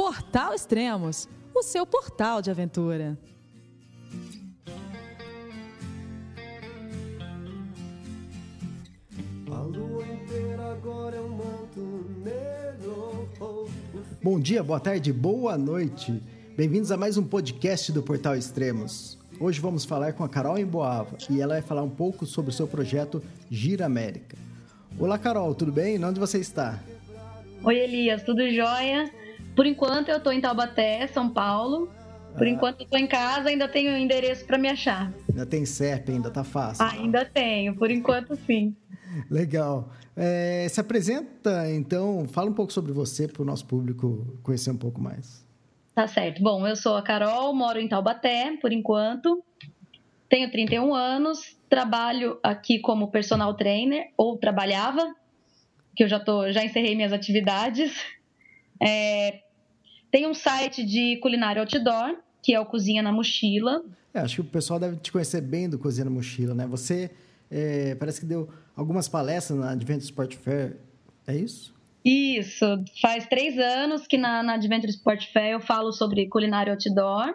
Portal Extremos, o seu portal de aventura. Bom dia, boa tarde, boa noite. Bem-vindos a mais um podcast do Portal Extremos. Hoje vamos falar com a Carol Emboava e ela vai falar um pouco sobre o seu projeto Gira América. Olá, Carol, tudo bem? Onde você está? Oi, Elias, tudo jóia? Por enquanto eu estou em Taubaté, São Paulo. Por ah. enquanto eu estou em casa, ainda tenho endereço para me achar. Ainda tem CEP, ainda tá fácil. Ainda tenho, por enquanto sim. Legal. É, se apresenta, então, fala um pouco sobre você para o nosso público conhecer um pouco mais. Tá certo. Bom, eu sou a Carol, moro em Taubaté, por enquanto. Tenho 31 anos, trabalho aqui como personal trainer, ou trabalhava, que eu já, tô, já encerrei minhas atividades. É, tem um site de culinária outdoor, que é o Cozinha na Mochila. É, acho que o pessoal deve te conhecer bem do Cozinha na Mochila, né? Você é, parece que deu algumas palestras na Adventure Sport Fair, é isso? Isso, faz três anos que na, na Adventure Sport Fair eu falo sobre culinária outdoor,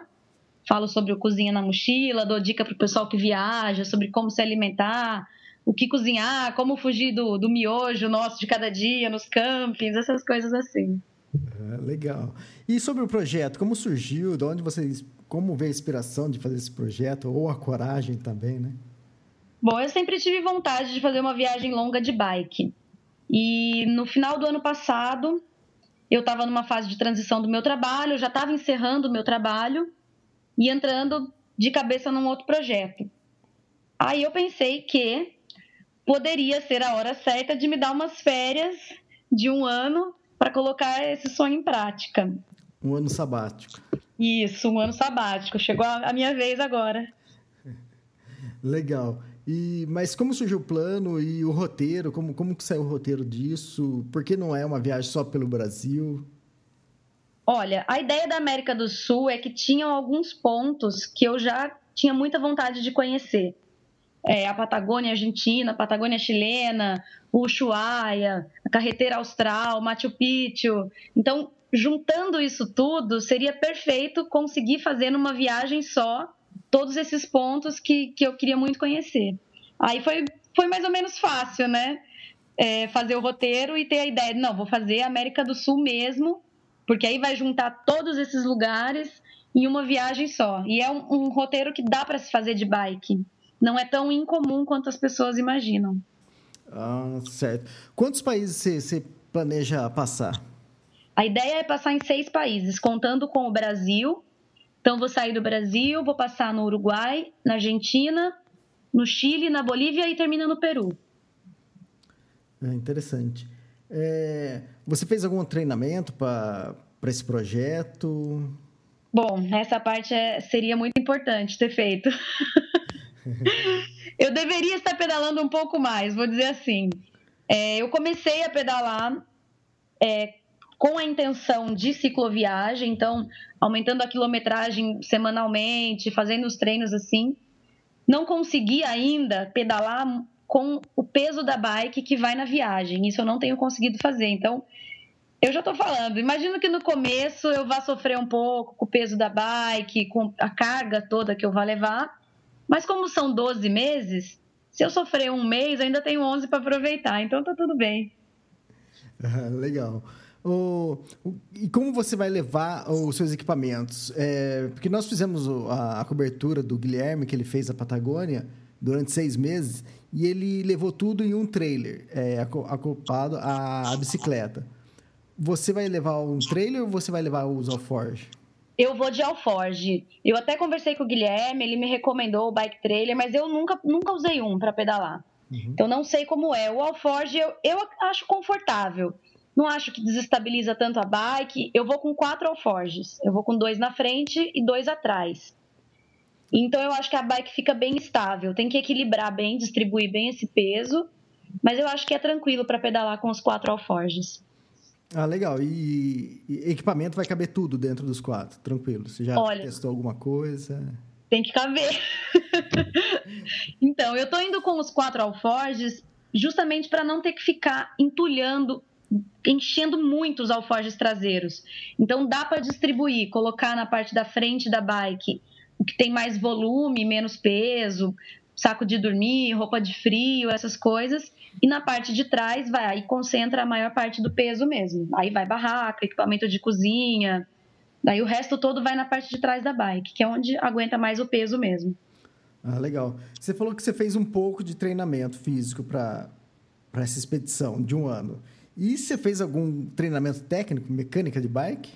falo sobre o cozinha na mochila, dou dica para o pessoal que viaja, sobre como se alimentar, o que cozinhar, como fugir do, do miojo nosso de cada dia nos campings, essas coisas assim. Ah, legal. E sobre o projeto, como surgiu, de onde vocês, como veio a inspiração de fazer esse projeto, ou a coragem também, né? Bom, eu sempre tive vontade de fazer uma viagem longa de bike. E no final do ano passado, eu estava numa fase de transição do meu trabalho, já estava encerrando o meu trabalho e entrando de cabeça num outro projeto. Aí eu pensei que poderia ser a hora certa de me dar umas férias de um ano para colocar esse sonho em prática. Um ano sabático. Isso, um ano sabático. Chegou a minha vez agora. Legal. E, mas como surgiu o plano e o roteiro? Como, como que saiu o roteiro disso? Por que não é uma viagem só pelo Brasil? Olha, a ideia da América do Sul é que tinham alguns pontos que eu já tinha muita vontade de conhecer. É, a Patagônia Argentina, a Patagônia Chilena, o Ushuaia, a Carreteira Austral, Machu Picchu. Então, juntando isso tudo, seria perfeito conseguir fazer numa viagem só todos esses pontos que, que eu queria muito conhecer. Aí foi, foi mais ou menos fácil, né? É, fazer o roteiro e ter a ideia de, não, vou fazer América do Sul mesmo, porque aí vai juntar todos esses lugares em uma viagem só. E é um, um roteiro que dá para se fazer de bike. Não é tão incomum quanto as pessoas imaginam. Ah, certo. Quantos países você, planeja passar? A ideia é passar em seis países, contando com o Brasil, então, vou sair do Brasil, vou passar no Uruguai, na Argentina, no Chile, na Bolívia e termina no Peru. É interessante. É, você fez algum treinamento para esse projeto? Bom, essa parte é, seria muito importante ter feito. eu deveria estar pedalando um pouco mais, vou dizer assim. É, eu comecei a pedalar é, com a intenção de cicloviagem, então aumentando a quilometragem semanalmente, fazendo os treinos assim. Não consegui ainda pedalar com o peso da bike que vai na viagem. Isso eu não tenho conseguido fazer. Então, eu já estou falando. Imagino que no começo eu vá sofrer um pouco com o peso da bike, com a carga toda que eu vou levar. Mas como são 12 meses, se eu sofrer um mês, ainda tenho 11 para aproveitar. Então tá tudo bem. legal. O, o, e como você vai levar os seus equipamentos? É, porque nós fizemos a, a, cobertura do Guilherme, que ele fez a Patagônia, durante seis meses, e ele levou tudo em um trailer, é, acoplado à, à bicicleta. Você vai levar um trailer ou você vai levar os alforge? Eu vou de alforge. Eu até conversei com o Guilherme, ele me recomendou o bike trailer, mas eu nunca, nunca usei um para pedalar. Uhum. Então não sei como é. O alforge eu, eu acho confortável. Não acho que desestabiliza tanto a bike. Eu vou com quatro alforges. Eu vou com dois na frente e dois atrás. Então eu acho que a bike fica bem estável. Tem que equilibrar bem, distribuir bem esse peso. Mas eu acho que é tranquilo para pedalar com os quatro alforges. Ah, legal. E, e, equipamento vai caber tudo dentro dos quatro, tranquilo. Você já Olha, testou alguma coisa? Tem que caber. então, eu tô indo com os quatro alforges justamente para não ter que ficar entulhando enchendo muito os alforjes traseiros. Então dá para distribuir, colocar na parte da frente da bike o que tem mais volume, menos peso, saco de dormir, roupa de frio, essas coisas. E na parte de trás vai aí concentra a maior parte do peso mesmo. Aí vai barraca, equipamento de cozinha. Daí o resto todo vai na parte de trás da bike, que é onde aguenta mais o peso mesmo. Ah, legal. Você falou que você fez um pouco de treinamento físico para essa expedição de um ano. E você fez algum treinamento técnico, mecânica de bike?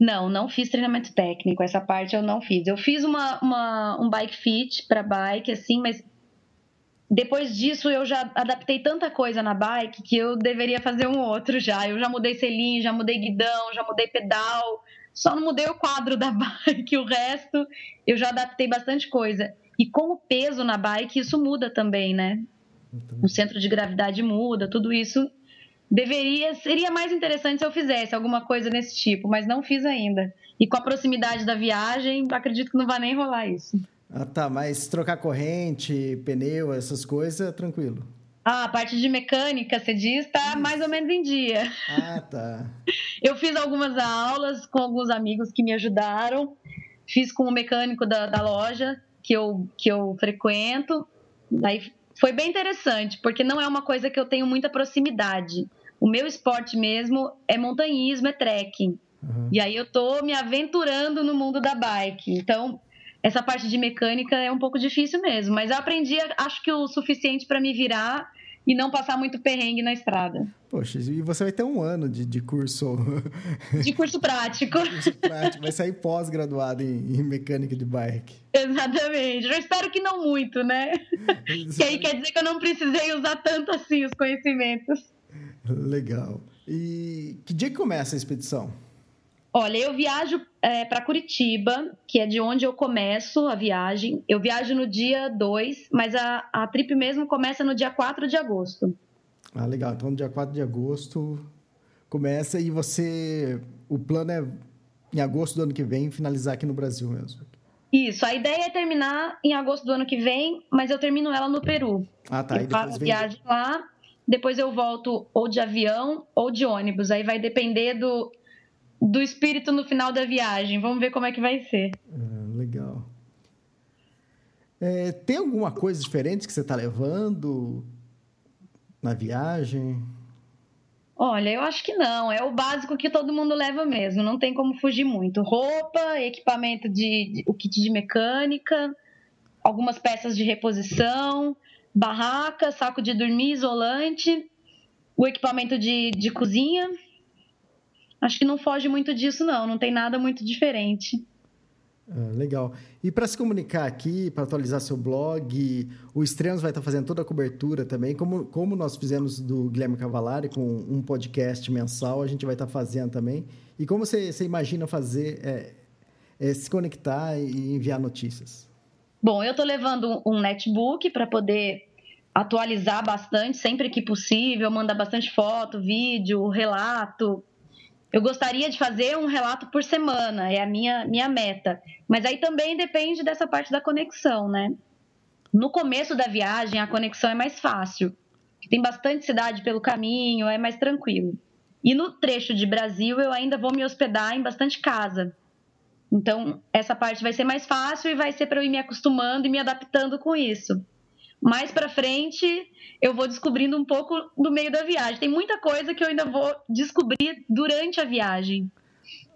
Não, não fiz treinamento técnico. Essa parte eu não fiz. Eu fiz uma, uma um bike fit para bike, assim, mas depois disso eu já adaptei tanta coisa na bike que eu deveria fazer um outro já. Eu já mudei selim, já mudei guidão, já mudei pedal. Só não mudei o quadro da bike, o resto eu já adaptei bastante coisa. E com o peso na bike, isso muda também, né? O centro de gravidade muda, tudo isso deveria seria mais interessante se eu fizesse alguma coisa nesse tipo, mas não fiz ainda. E com a proximidade da viagem, acredito que não vai nem rolar isso. Ah, tá, mas trocar corrente, pneu, essas coisas, tranquilo. Ah, a parte de mecânica, você diz, tá mais ou menos em dia. Ah, tá. Eu fiz algumas aulas com alguns amigos que me ajudaram. Fiz com o mecânico da, da loja que eu, que eu frequento. Daí foi bem interessante, porque não é uma coisa que eu tenho muita proximidade. O meu esporte mesmo é montanhismo, é trekking. Uhum. E aí eu tô me aventurando no mundo da bike. Então, essa parte de mecânica é um pouco difícil mesmo, mas eu aprendi, acho que o suficiente para me virar e não passar muito perrengue na estrada. Poxa, e você vai ter um ano de, de curso. De curso prático. curso prático. Vai sair pós-graduado em, em, mecânica de bike. Exatamente. Eu espero que não muito, né? que aí quer dizer que eu não precisei usar tanto assim os conhecimentos. Legal. E que dia que começa a expedição? Olha, eu viajo é, para Curitiba, que é de onde eu começo a viagem. Eu viajo no dia 2, mas a, a trip mesmo começa no dia 4 de agosto. Ah, legal. Então, no dia 4 de agosto começa e você. O plano é, em agosto do ano que vem, finalizar aqui no Brasil mesmo. Isso, a ideia é terminar em agosto do ano que vem, mas eu termino ela no Peru. Ah, tá. Eu faço vem... viagem lá depois eu volto ou de avião ou de ônibus. Aí vai depender do, do espírito no final da viagem. Vamos ver como é que vai ser. Ah, legal. É, tem alguma coisa diferente que você está levando na viagem? Olha, eu acho que não. É o básico que todo mundo leva mesmo. Não tem como fugir muito. Roupa, equipamento de, de o kit de mecânica, algumas peças de reposição barraca, saco de dormir, isolante, o equipamento de, de cozinha. Acho que não foge muito disso, não. Não tem nada muito diferente. Ah, legal. E para se comunicar aqui, para atualizar seu blog, o Extremos vai estar fazendo toda a cobertura também, como, como nós fizemos do Guilherme Cavalari com um podcast mensal, a gente vai estar fazendo também. E como você, você imagina fazer, é, é, se conectar e enviar notícias? Bom, eu estou levando um netbook para poder atualizar bastante, sempre que possível, mandar bastante foto, vídeo, relato. Eu gostaria de fazer um relato por semana, é a minha, minha meta. Mas aí também depende dessa parte da conexão, né? No começo da viagem, a conexão é mais fácil. Tem bastante cidade pelo caminho, é mais tranquilo. E no trecho de Brasil, eu ainda vou me hospedar em bastante casa. Então, essa parte vai ser mais fácil e vai ser para eu ir me acostumando e me adaptando com isso. Mais para frente, eu vou descobrindo um pouco do meio da viagem. Tem muita coisa que eu ainda vou descobrir durante a viagem.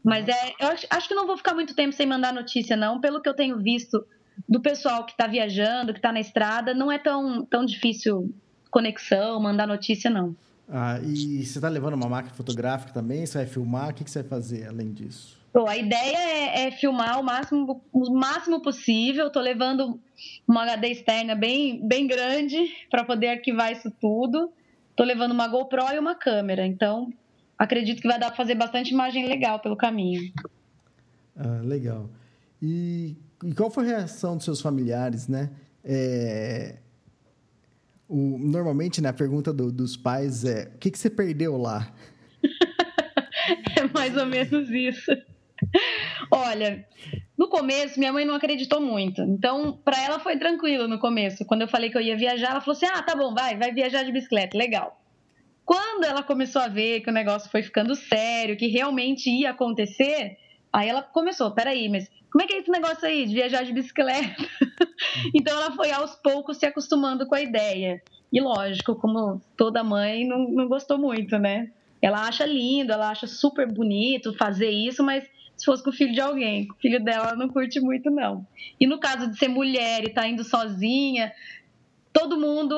Mas é, eu acho, acho que não vou ficar muito tempo sem mandar notícia, não. Pelo que eu tenho visto do pessoal que está viajando, que está na estrada, não é tão, tão difícil conexão, mandar notícia, não. Ah, e você está levando uma máquina fotográfica também? Você vai filmar? O que você vai fazer além disso? Bom, a ideia é, é, filmar o máximo, o máximo possível. Estou levando uma HD externa bem, bem grande para poder arquivar isso tudo. Estou levando uma GoPro e uma câmera. Então, acredito que vai dar para fazer bastante imagem legal pelo caminho. Ah, legal. E, e, qual foi a reação dos seus familiares, né? É, o, normalmente, né, a pergunta do, dos pais é: o que, que você perdeu lá? é mais ou menos isso. Olha, no começo minha mãe não acreditou muito. Então, para ela foi tranquilo no começo. Quando eu falei que eu ia viajar, ela falou assim: "Ah, tá bom, vai, vai viajar de bicicleta, legal". Quando ela começou a ver que o negócio foi ficando sério, que realmente ia acontecer, aí ela começou, peraí, mas como é que é esse negócio aí de viajar de bicicleta? então ela foi aos poucos se acostumando com a ideia. E lógico, como toda mãe, não, não gostou muito, né? Ela acha lindo, ela acha super bonito fazer isso, mas se fosse com o filho de alguém, com o filho dela, ela não curte muito, não. E no caso de ser mulher e estar tá indo sozinha, todo mundo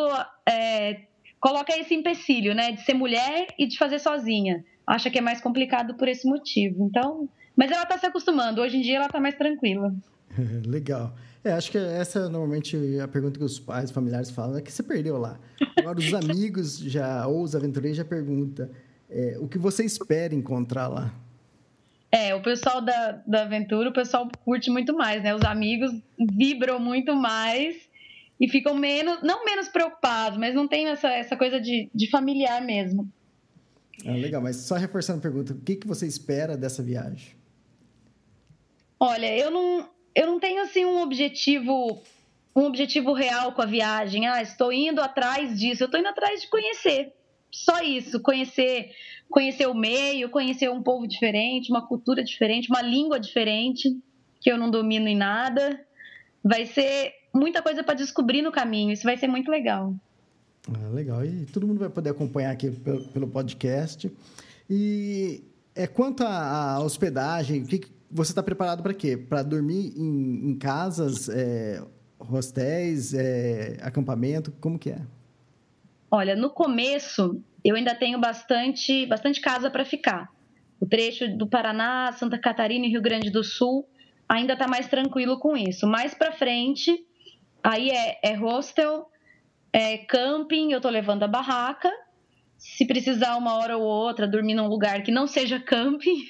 é, coloca esse empecilho, né? De ser mulher e de fazer sozinha. Acha que é mais complicado por esse motivo. Então, mas ela está se acostumando. Hoje em dia ela está mais tranquila. Legal. É, acho que essa é normalmente a pergunta que os pais, familiares falam é que você perdeu lá. Agora os amigos já ou os aventureiros já perguntam é, o que você espera encontrar lá. É, o pessoal da, da aventura, o pessoal curte muito mais, né? Os amigos vibram muito mais e ficam menos, não menos preocupados, mas não tem essa, essa coisa de, de familiar mesmo. Ah, legal, mas só reforçando a pergunta, o que, que você espera dessa viagem? Olha, eu não, eu não tenho assim um objetivo um objetivo real com a viagem. Ah, estou indo atrás disso. Eu estou indo atrás de conhecer. Só isso, conhecer, conhecer o meio, conhecer um povo diferente, uma cultura diferente, uma língua diferente que eu não domino em nada. Vai ser muita coisa para descobrir no caminho. Isso vai ser muito legal. Ah, legal. E todo mundo vai poder acompanhar aqui pelo, pelo podcast. E é quanto à hospedagem, que, você está preparado para quê? Para dormir em, em casas, é, hostéis, é, acampamento? Como que é? Olha, no começo eu ainda tenho bastante, bastante casa para ficar. O trecho do Paraná, Santa Catarina e Rio Grande do Sul ainda está mais tranquilo com isso. Mais para frente, aí é, é hostel, é camping, eu estou levando a barraca se precisar uma hora ou outra dormir num lugar que não seja camping,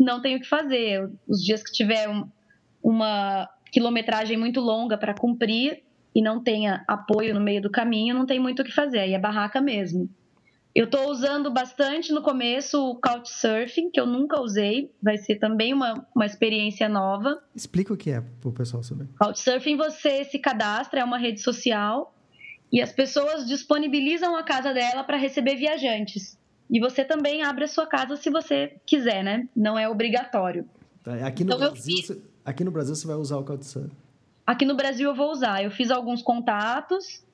não tenho o que fazer. Os dias que tiver um, uma quilometragem muito longa para cumprir e não tenha apoio no meio do caminho, não tem muito o que fazer, aí é barraca mesmo. Eu estou usando bastante no começo o Couchsurfing, que eu nunca usei, vai ser também uma, uma experiência nova. Explica o que é para o pessoal saber. Couchsurfing você se cadastra, é uma rede social e as pessoas disponibilizam a casa dela para receber viajantes. E você também abre a sua casa se você quiser, né? Não é obrigatório. Tá, aqui, no então, Brasil, você, aqui no Brasil você vai usar o Couchsurfing? Aqui no Brasil eu vou usar. Eu fiz alguns contatos.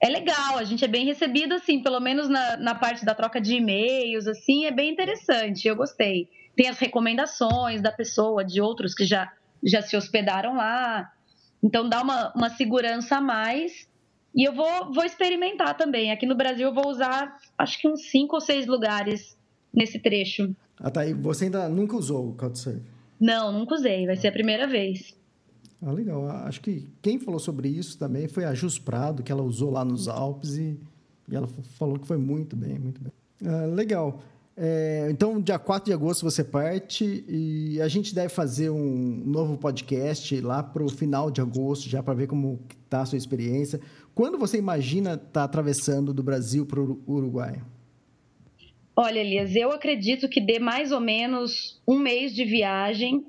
É legal, a gente é bem recebido, assim, pelo menos na, na parte da troca de e-mails, assim, é bem interessante. Eu gostei. Tem as recomendações da pessoa, de outros que já, já se hospedaram lá. Então dá uma, uma segurança a mais. E eu vou, vou experimentar também. Aqui no Brasil eu vou usar acho que uns cinco ou seis lugares nesse trecho. Ah, tá. E você ainda nunca usou o Couchsurfing? Não, nunca usei. Vai ser a primeira vez. Ah, legal. Acho que quem falou sobre isso também foi a Jus Prado, que ela usou lá nos Alpes e, e ela falou que foi muito bem, muito bem. Ah, legal. É, então, dia 4 de agosto você parte e a gente deve fazer um novo podcast lá para o final de agosto, já para ver como está a sua experiência. Quando você imagina estar tá atravessando do Brasil para o Uruguai? Olha, Elias, eu acredito que dê mais ou menos um mês de viagem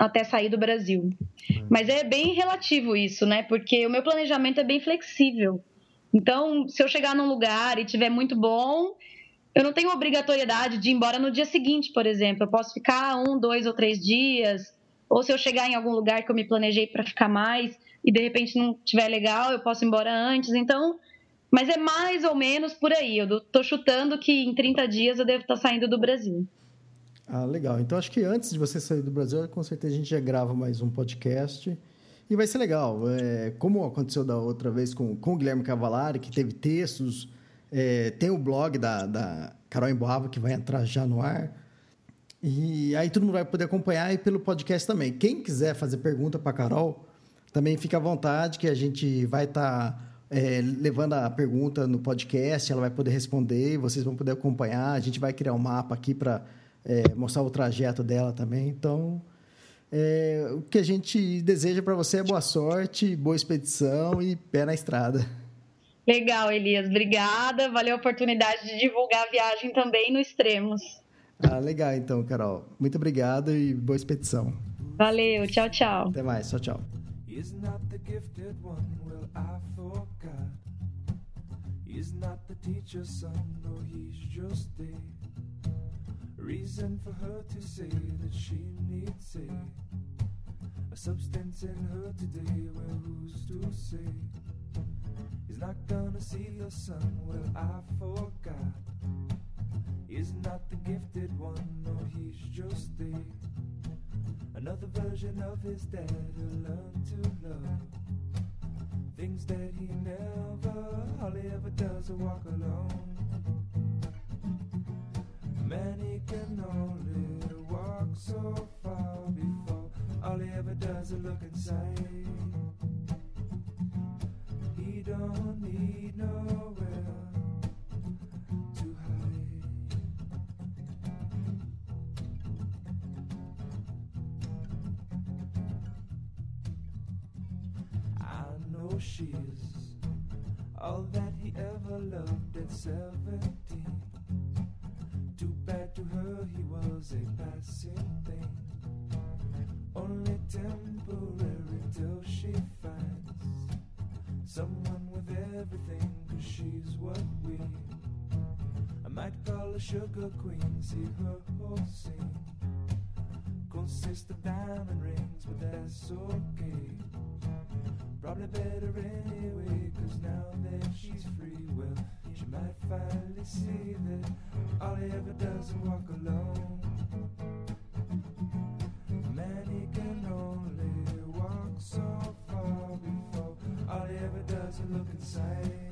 até sair do Brasil. Uhum. Mas é bem relativo isso, né? Porque o meu planejamento é bem flexível. Então, se eu chegar num lugar e tiver muito bom, eu não tenho obrigatoriedade de ir embora no dia seguinte, por exemplo. Eu posso ficar um, dois ou três dias. Ou se eu chegar em algum lugar que eu me planejei para ficar mais, e de repente não tiver legal, eu posso ir embora antes. Então, mas é mais ou menos por aí. Eu estou chutando que em 30 dias eu devo estar tá saindo do Brasil. Ah, legal. Então acho que antes de você sair do Brasil, com certeza a gente já grava mais um podcast. E vai ser legal. É, como aconteceu da outra vez com, com o Guilherme Cavalari, que teve textos, é, tem o blog da, da Carol Emboava, que vai entrar já no ar. E aí todo mundo vai poder acompanhar e pelo podcast também. Quem quiser fazer pergunta para Carol, também fica à vontade que a gente vai estar tá, é, levando a pergunta no podcast, ela vai poder responder, vocês vão poder acompanhar. A gente vai criar um mapa aqui para é, mostrar o trajeto dela também. Então, é, o que a gente deseja para você é boa sorte, boa expedição e pé na estrada. Legal, Elias. Obrigada. Valeu a oportunidade de divulgar a viagem também no Extremos. Ah, legal então, Carol. Muito obrigado e boa expedição. Valeu. Tchau, tchau. Até mais. Tchau, tchau. Is not the gifted one, will I forgot? He's not the teacher's son, no, he's just a reason for her to say that she needs a, a substance in her today. Well, who's to say he's not gonna see the sun? Well, I forgot. He's not the gifted one, no, he's just a another version of his dad who learned to love things that he never, he ever does walk alone. Man, he can only walk so far before all he ever does is look inside. He don't need nowhere to hide. I know she's all that he ever loved at seventeen. Cause she's what we. I might call a sugar queen, see her whole scene. Consists of diamond rings, but that's okay. Probably better anyway, cause now that she's free, well, she might finally see that all he ever does is walk alone. Look inside.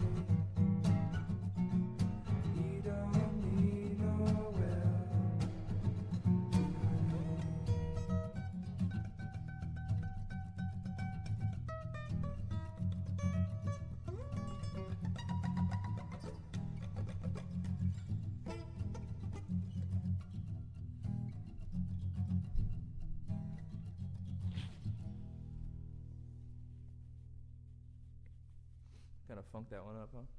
Funk that one up, huh?